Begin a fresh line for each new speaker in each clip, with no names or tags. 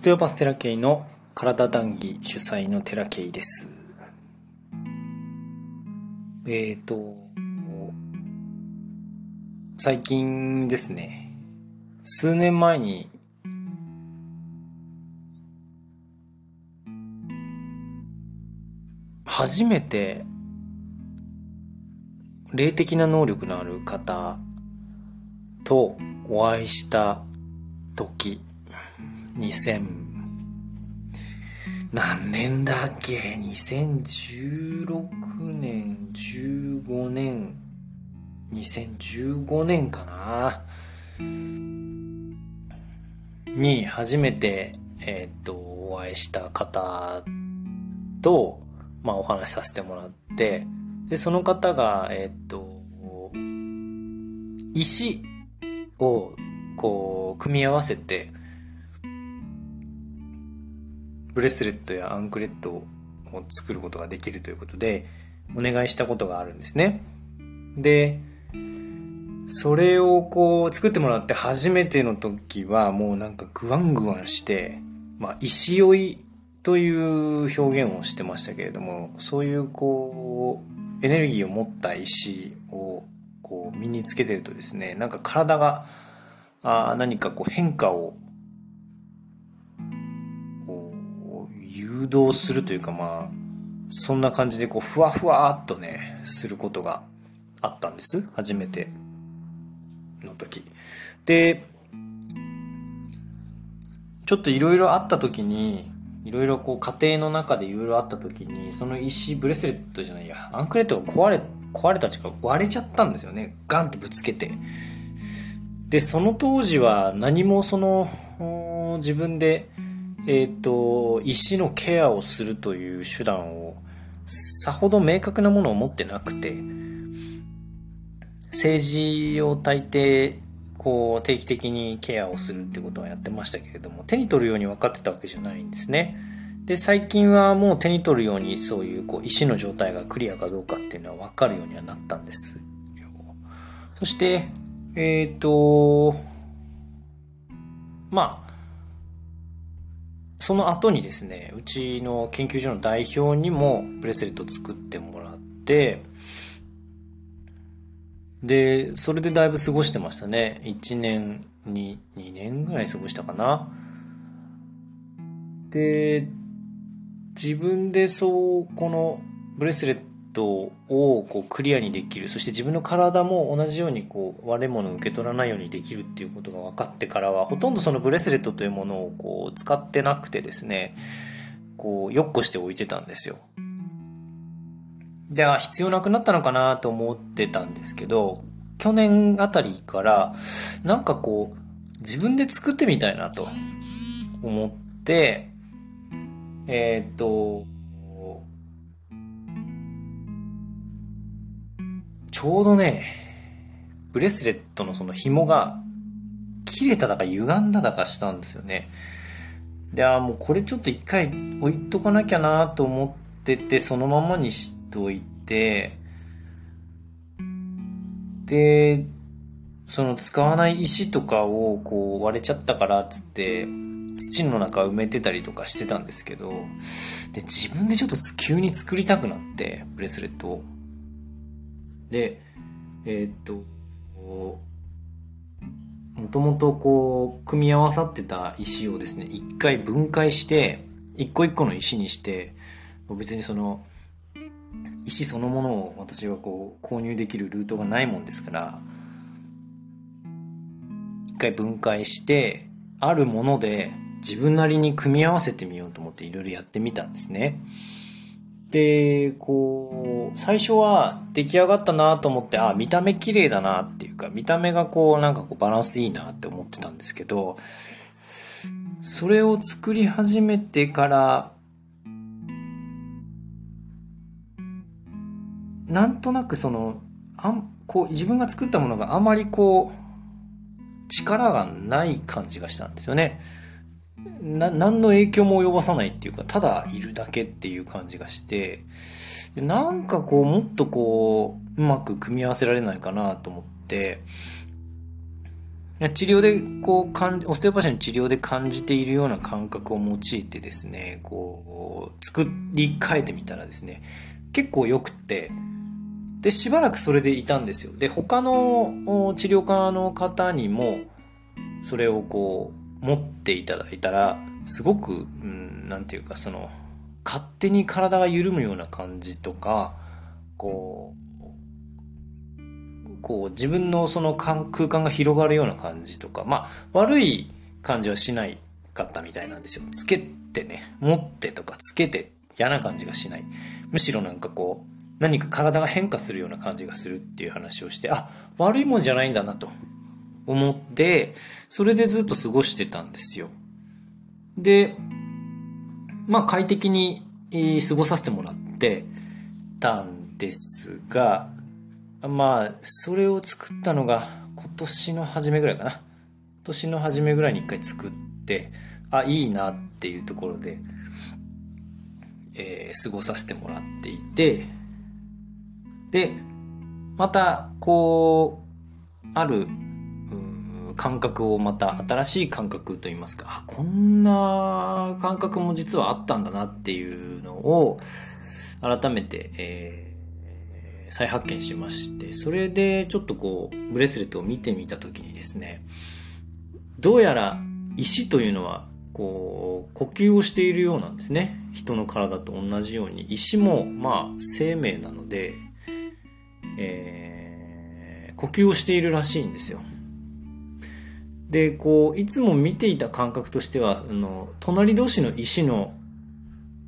ステオパステラケイの体談義主催のテラケイです。えっ、ー、と、最近ですね、数年前に初めて霊的な能力のある方とお会いした時2000何年だっけ ?2016 年、15年、2015年かな。に初めて、えっ、と、お会いした方と、まあお話しさせてもらって、で、その方が、えっ、と、石をこう、組み合わせて、ブレスレットやアンクレットを作ることができるということで、お願いしたことがあるんですね。で、それをこう作ってもらって初めての時はもうなんかグワングワンして、まあ石追いという表現をしてましたけれども、そういうこうエネルギーを持った石をこう身につけてるとですね、なんか体があ何かこう変化を誘導するというかまあ、そんな感じでこう、ふわふわっとね、することがあったんです。初めての時。で、ちょっといろいろあった時に、いろいろこう家庭の中でいろいろあった時に、その石、ブレスレットじゃないや、アンクレットが壊れ、壊れたちか割れちゃったんですよね。ガンってぶつけて。で、その当時は何もその、自分でえっ、ー、と、石のケアをするという手段をさほど明確なものを持ってなくて、政治を大抵、こう、定期的にケアをするってことはやってましたけれども、手に取るように分かってたわけじゃないんですね。で、最近はもう手に取るようにそういうこう石の状態がクリアかどうかっていうのは分かるようにはなったんです。そして、えっ、ー、と、まあ、その後にですね、うちの研究所の代表にもブレスレット作ってもらって、で、それでだいぶ過ごしてましたね。1年に、2年ぐらい過ごしたかな。で、自分でそう、このブレスレットをこうクリアにできる。そして自分の体も同じようにこう割れ物を受け取らないようにできるっていうことが分かってからは、ほとんどそのブレスレットというものをこう使ってなくてですね、こう、よっこして置いてたんですよ。で、あ、必要なくなったのかなと思ってたんですけど、去年あたりから、なんかこう、自分で作ってみたいなと思って、えっ、と、ちょうどね、ブレスレットのその紐が切れただか歪んだだかしたんですよね。で、あもうこれちょっと一回置いとかなきゃなと思ってて、そのままにしといて、で、その使わない石とかをこう割れちゃったからっつって、土の中埋めてたりとかしてたんですけど、で、自分でちょっと急に作りたくなって、ブレスレットを。で、えー、っと、もともとこう、組み合わさってた石をですね、一回分解して、一個一個の石にして、別にその、石そのものを私はこう、購入できるルートがないもんですから、一回分解して、あるもので自分なりに組み合わせてみようと思っていろいろやってみたんですね。で、こう、最初は出来上がったなと思って、あ、見た目綺麗だなっていうか、見た目がこう、なんかこうバランスいいなって思ってたんですけど、それを作り始めてから、なんとなくその、あん、こう、自分が作ったものがあまりこう、力がない感じがしたんですよね。な、何の影響も及ぼさないっていうか、ただいるだけっていう感じがして、なんかこう、もっとこう、うまく組み合わせられないかなと思って、治療でこうオステオパシーの治療で感じているような感覚を用いてですねこう作り変えてみたらですね結構良くてでしばらくそれでいたんですよ。で他の治療家の方にもそれをこう持っていただいたらすごく、うん、なんていうかその勝手に体が緩むような感じとかこうこう自分のその空間が広がるような感じとか、まあ悪い感じはしないかったみたいなんですよ。つけてね、持ってとかつけて嫌な感じがしない。むしろなんかこう、何か体が変化するような感じがするっていう話をして、あ、悪いもんじゃないんだなと思って、それでずっと過ごしてたんですよ。で、まあ快適に過ごさせてもらってたんですが、まあ、それを作ったのが今年の初めぐらいかな。今年の初めぐらいに一回作って、あ、いいなっていうところで、えー、過ごさせてもらっていて、で、また、こう、ある、感覚をまた新しい感覚といいますか、あ、こんな感覚も実はあったんだなっていうのを、改めて、えー再発見しまして、それでちょっとこう、ブレスレットを見てみたときにですね、どうやら石というのは、こう、呼吸をしているようなんですね。人の体と同じように。石も、まあ、生命なので、えー、呼吸をしているらしいんですよ。で、こう、いつも見ていた感覚としては、あの、隣同士の石の、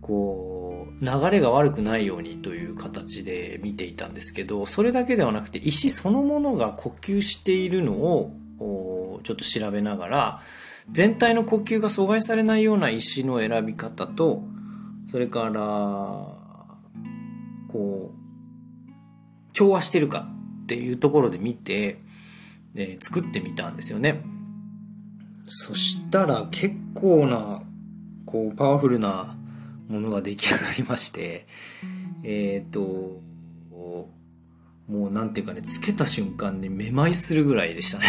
こう、流れが悪くないようにという形で見ていたんですけど、それだけではなくて石そのものが呼吸しているのをちょっと調べながら、全体の呼吸が阻害されないような石の選び方と、それから、こう、調和してるかっていうところで見て、えー、作ってみたんですよね。そしたら結構な、こう、パワフルなものが出来上がりまして、えっ、ー、と、もうなんていうかね、つけた瞬間にめまいするぐらいでしたね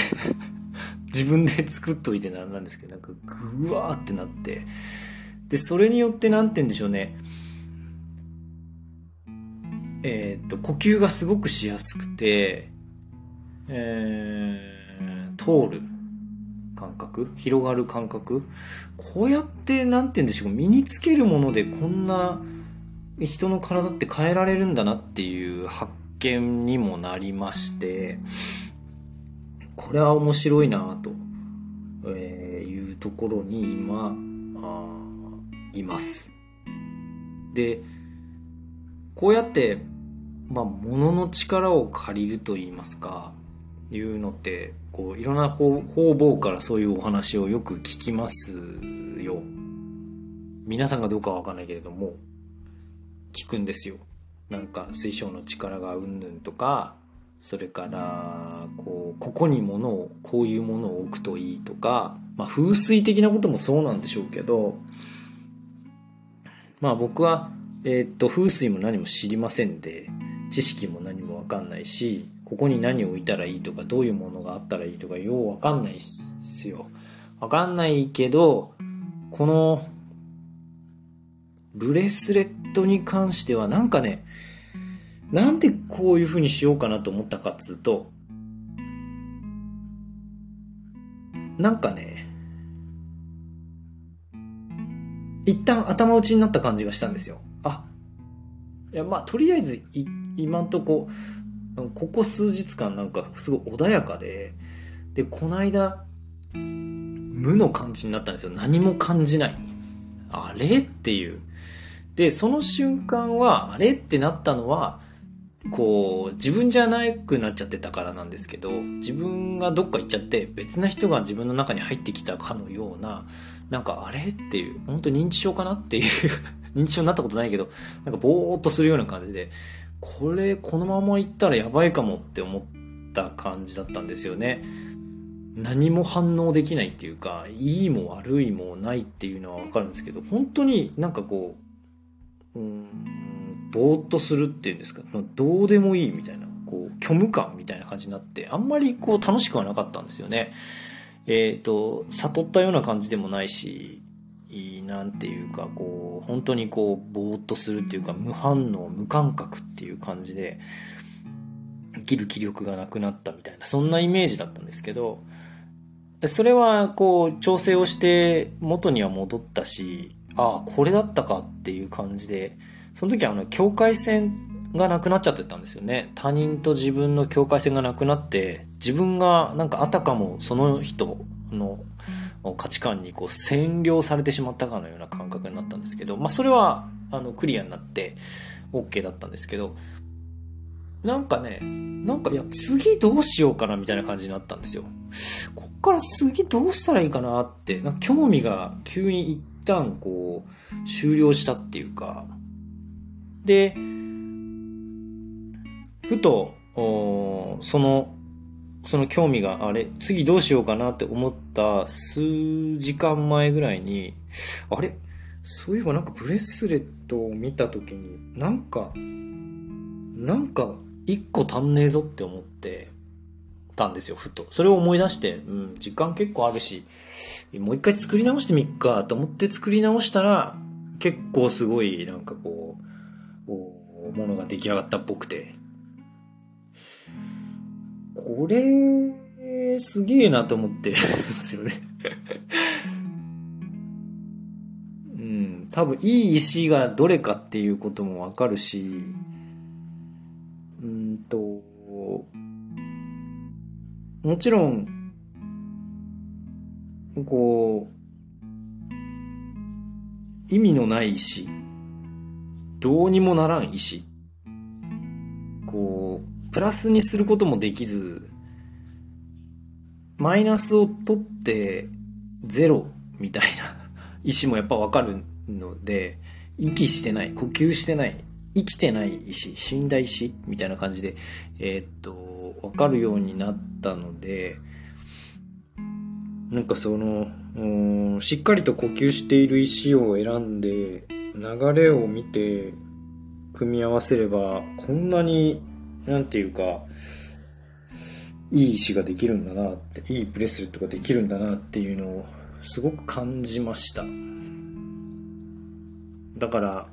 自分で作っといてなんなんですけど、なんかぐわーってなって。で、それによってなんて言うんでしょうね。えっ、ー、と、呼吸がすごくしやすくて、えー、通る。感覚？広がる感覚？こうやって何て言うんでしょう身につけるものでこんな人の体って変えられるんだなっていう発見にもなりましてこれは面白いなと、えいうところに今います。でこうやってまあ物の力を借りると言いますかいうのってこういろんな方々からそういうお話をよく聞きますよ。皆さんがどうかは分かんないけれども聞くんですよ。なんか水晶の力がうんぬんとかそれからこうここに物をこういうものを置くといいとか、まあ、風水的なこともそうなんでしょうけどまあ僕は、えー、っと風水も何も知りませんで知識も何も分かんないしここに何を置いたらいいとか、どういうものがあったらいいとか、ようわかんないっすよ。わかんないけど、この、ブレスレットに関してはなんかね、なんでこういう風にしようかなと思ったかっつうと、なんかね、一旦頭打ちになった感じがしたんですよ。あ、いや、まあ、とりあえず、今んとこ、ここ数日間なんかすごい穏やかで、で、この間、無の感じになったんですよ。何も感じない。あれ？っていう。で、その瞬間は、あれ？ってなったのは、こう、自分じゃなくなっちゃってたからなんですけど、自分がどっか行っちゃって、別な人が自分の中に入ってきたかのような、なんかあれ？っていう、本当認知症かな？っていう。認知症になったことないけど、なんかぼーっとするような感じで、これこのまま行ったらやばいかもって思った感じだったんですよね。何も反応できないっていうか、いいも悪いもないっていうのはわかるんですけど、本当になんかこう、うん、ぼーっとするっていうんですか、どうでもいいみたいな。こう、虚無感みたいな感じになって、あんまりこう楽しくはなかったんですよね。えっ、ー、と、悟ったような感じでもないし、なんていうか、こう、本当にこう、ぼーっとするっていうか、無反応、無感覚っていう感じで、生きる気力がなくなったみたいな、そんなイメージだったんですけど、それはこう、調整をして元には戻ったし、ああ、これだったかっていう感じで、その時はあの、境界線がなくなっちゃってたんですよね。他人と自分の境界線がなくなって、自分がなんかあたかもその人の価値観にこう占領されてしまったかのような感覚になったんですけど、まあそれはあのクリアになって OK だったんですけど、なんかね、なんかいや次どうしようかなみたいな感じになったんですよ。こっから次どうしたらいいかなって、な興味が急に一旦こう終了したっていうか、で、ふと、そのその興味があれ、次どうしようかなって思った数時間前ぐらいに、あれ？そういえばなんかブレスレットを見た時に、なんか、なんか一個足んねえぞって思ってたんですよ、ふと。それを思い出して、うん、時間結構あるし、もう一回作り直してみっかと思って作り直したら、結構すごいなんかこう、ものが出来上がったっぽくて、これ、すげえなと思ってるんですよね。うん、多分いい石がどれかっていうこともわかるし、うんと、もちろん、こう、意味のない石、どうにもならん石、プラスにすることもできず、マイナスを取ってゼロみたいな 意思もやっぱわかるので、息してない、呼吸してない、生きてない石、死んだ石みたいな感じで、えー、っと、わかるようになったので、なんかその、うん、しっかりと呼吸している石を選んで、流れを見て、組み合わせれば、こんなになんていうか、いい石ができるんだなって、いいブレスレットができるんだなっていうのをすごく感じました。だから、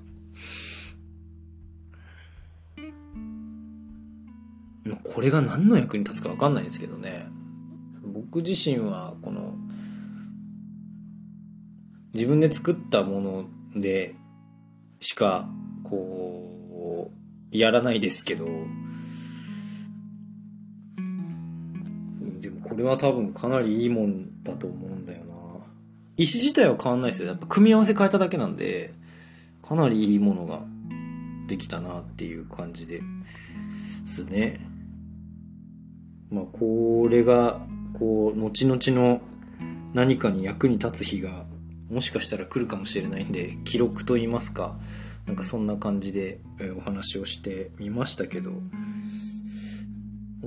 これが何の役に立つかわかんないですけどね。僕自身はこの自分で作ったものでしかこうやらないですけどでもこれは多分かなりいいもんだと思うんだよな。石自体は変わんないですよ。やっぱ組み合わせ変えただけなんで、かなりいいものができたなっていう感じですね。まあ、これが、こう、後々の何かに役に立つ日が、もしかしたら来るかもしれないんで、記録と言いますか、なんかそんな感じでお話をしてみましたけど、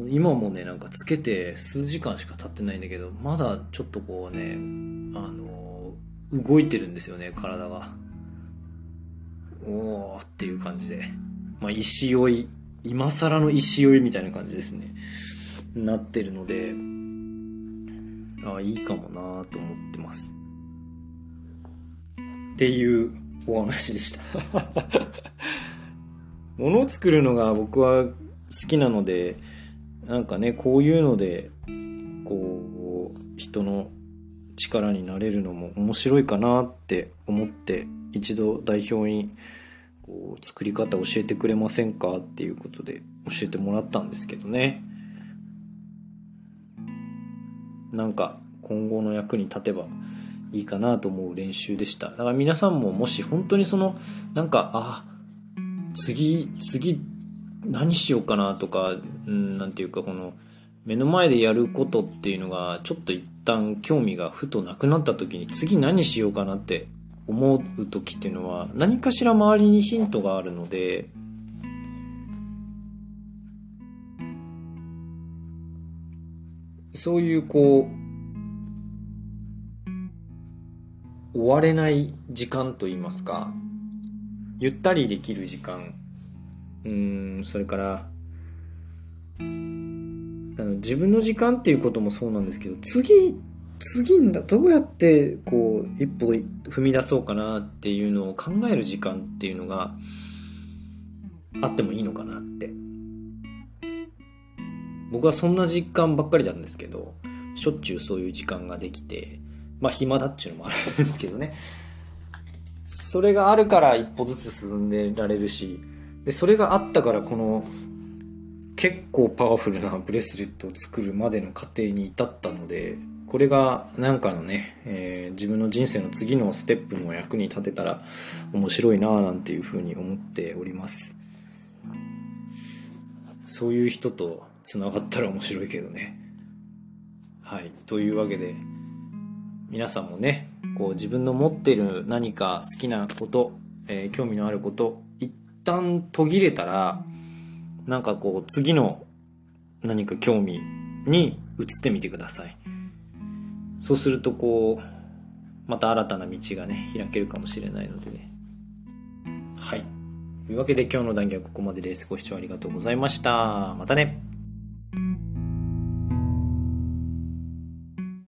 今もね、なんかつけて数時間しか経ってないんだけど、まだちょっとこうね、あの、動いてるんですよね、体が。おーっていう感じで。まあ、石酔い、今更の石酔いみたいな感じですね。なってるので、ああ、いいかもなと思ってます。っていうお話でした 物を作るのが僕は好きなので、なんかね、こういうので、こう、人の力になれるのも面白いかなって思って、一度代表に、こう、作り方教えてくれませんかっていうことで教えてもらったんですけどね。なんか、今後の役に立てばいいかなと思う練習でした。だから皆さんももし本当にその、なんか、あ、次、次、何しようかなとか、うん、なんていうかこの目の前でやることっていうのがちょっと一旦興味がふとなくなった時に次何しようかなって思う時っていうのは何かしら周りにヒントがあるのでそういうこう終われない時間といいますかゆったりできる時間。うんそれからあの自分の時間っていうこともそうなんですけど次次んだどうやってこう一歩踏み出そうかなっていうのを考える時間っていうのがあってもいいのかなって。僕はそんな実感ばっかりなんですけどしょっちゅうそういう時間ができてまあ暇だっちゅうのもあるんですけどね。それがあるから一歩ずつ進んでられるしでそれがあったからこの結構パワフルなブレスレットを作るまでの過程に至ったのでこれがなんかのね、えー、自分の人生の次のステップの役に立てたら面白いなぁなんていうふうに思っております。そういう人と繋がったら面白いけどね。はい。というわけで皆さんもねこう自分の持ってる何か好きなこと、えー、興味のあること一旦途切れたらなんかこう次の何か興味に移ってみてください。そうするとこうまた新たな道がね開けるかもしれないのでね。はい。というわけで今日の談義はここまでです。ご視聴ありがとうございました。またね。